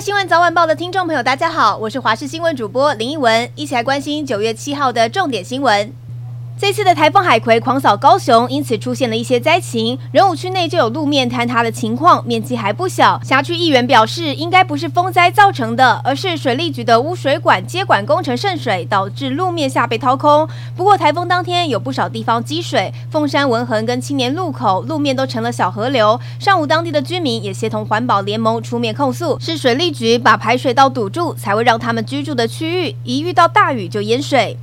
新闻早晚报的听众朋友，大家好，我是华视新闻主播林奕文，一起来关心九月七号的重点新闻。这次的台风海葵狂扫高雄，因此出现了一些灾情。仁武区内就有路面坍塌的情况，面积还不小。辖区议员表示，应该不是风灾造成的，而是水利局的污水管接管工程渗水，导致路面下被掏空。不过台风当天有不少地方积水，凤山文衡跟青年路口路面都成了小河流。上午当地的居民也协同环保联盟出面控诉，是水利局把排水道堵住，才会让他们居住的区域一遇到大雨就淹水。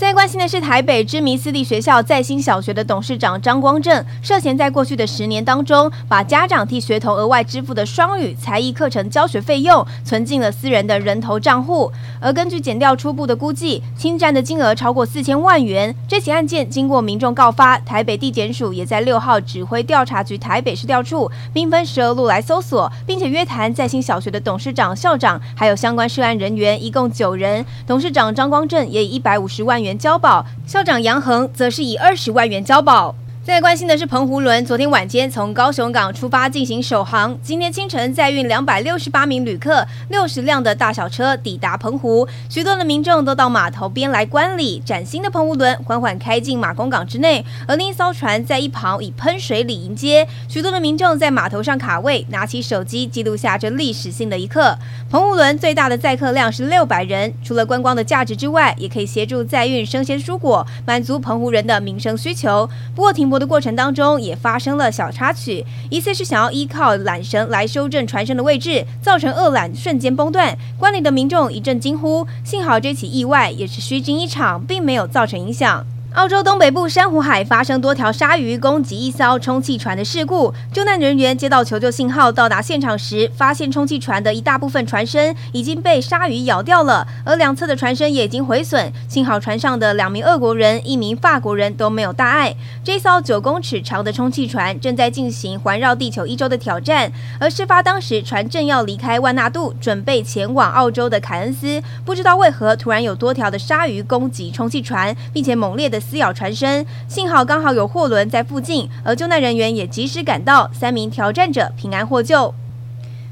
最关心的是，台北知名私立学校在新小学的董事长张光正涉嫌在过去的十年当中，把家长替学童额外支付的双语才艺课程教学费用存进了私人的人头账户。而根据检调初步的估计，侵占的金额超过四千万元。这起案件经过民众告发，台北地检署也在六号指挥调查局台北市调处，兵分十二路来搜索，并且约谈在新小学的董事长、校长，还有相关涉案人员，一共九人。董事长张光正也以一百五十万元。交保，校长杨恒则是以二十万元交保。最关心的是澎湖轮，昨天晚间从高雄港出发进行首航，今天清晨载运两百六十八名旅客，六十辆的大小车抵达澎湖，许多的民众都到码头边来观礼。崭新的澎湖轮缓缓开进马公港之内，而另一艘船在一旁以喷水礼迎接，许多的民众在码头上卡位，拿起手机记录下这历史性的一刻。澎湖轮最大的载客量是六百人，除了观光的价值之外，也可以协助载运生鲜蔬果，满足澎湖人的民生需求。不过停播的过程当中也发生了小插曲，疑似是想要依靠缆绳来修正船身的位置，造成恶缆瞬间崩断。观礼的民众一阵惊呼，幸好这起意外也是虚惊一场，并没有造成影响。澳洲东北部珊瑚海发生多条鲨鱼攻击一艘充气船的事故，救难人员接到求救信号，到达现场时，发现充气船的一大部分船身已经被鲨鱼咬掉了，而两侧的船身也已经毁损。幸好船上的两名俄国人、一名法国人都没有大碍。这艘九公尺长的充气船正在进行环绕地球一周的挑战，而事发当时，船正要离开万纳度，准备前往澳洲的凯恩斯，不知道为何突然有多条的鲨鱼攻击充气船，并且猛烈的。撕咬船身，幸好刚好有货轮在附近，而救难人员也及时赶到，三名挑战者平安获救。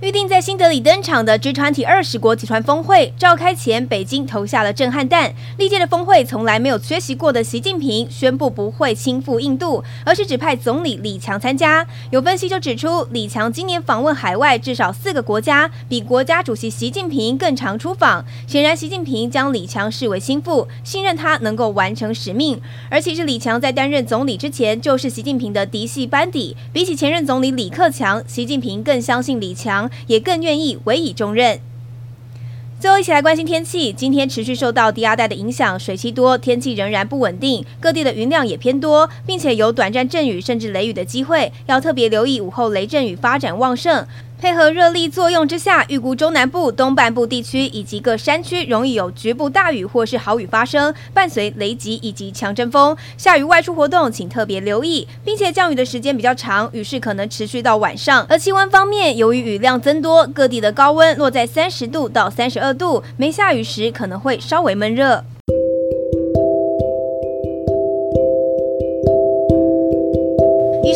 预定在新德里登场的 G20 二十国集团峰会召开前，北京投下了震撼弹。历届的峰会从来没有缺席过的习近平宣布不会亲赴印度，而是指派总理李强参加。有分析就指出，李强今年访问海外至少四个国家，比国家主席习近平更常出访。显然，习近平将李强视为心腹，信任他能够完成使命。而其实李强在担任总理之前就是习近平的嫡系班底，比起前任总理李克强，习近平更相信李强。也更愿意委以重任。最后，一起来关心天气。今天持续受到低压带的影响，水汽多，天气仍然不稳定，各地的云量也偏多，并且有短暂阵雨甚至雷雨的机会，要特别留意午后雷阵雨发展旺盛。配合热力作用之下，预估中南部、东半部地区以及各山区容易有局部大雨或是豪雨发生，伴随雷击以及强阵风。下雨外出活动请特别留意，并且降雨的时间比较长，雨势可能持续到晚上。而气温方面，由于雨量增多，各地的高温落在三十度到三十二度，没下雨时可能会稍微闷热。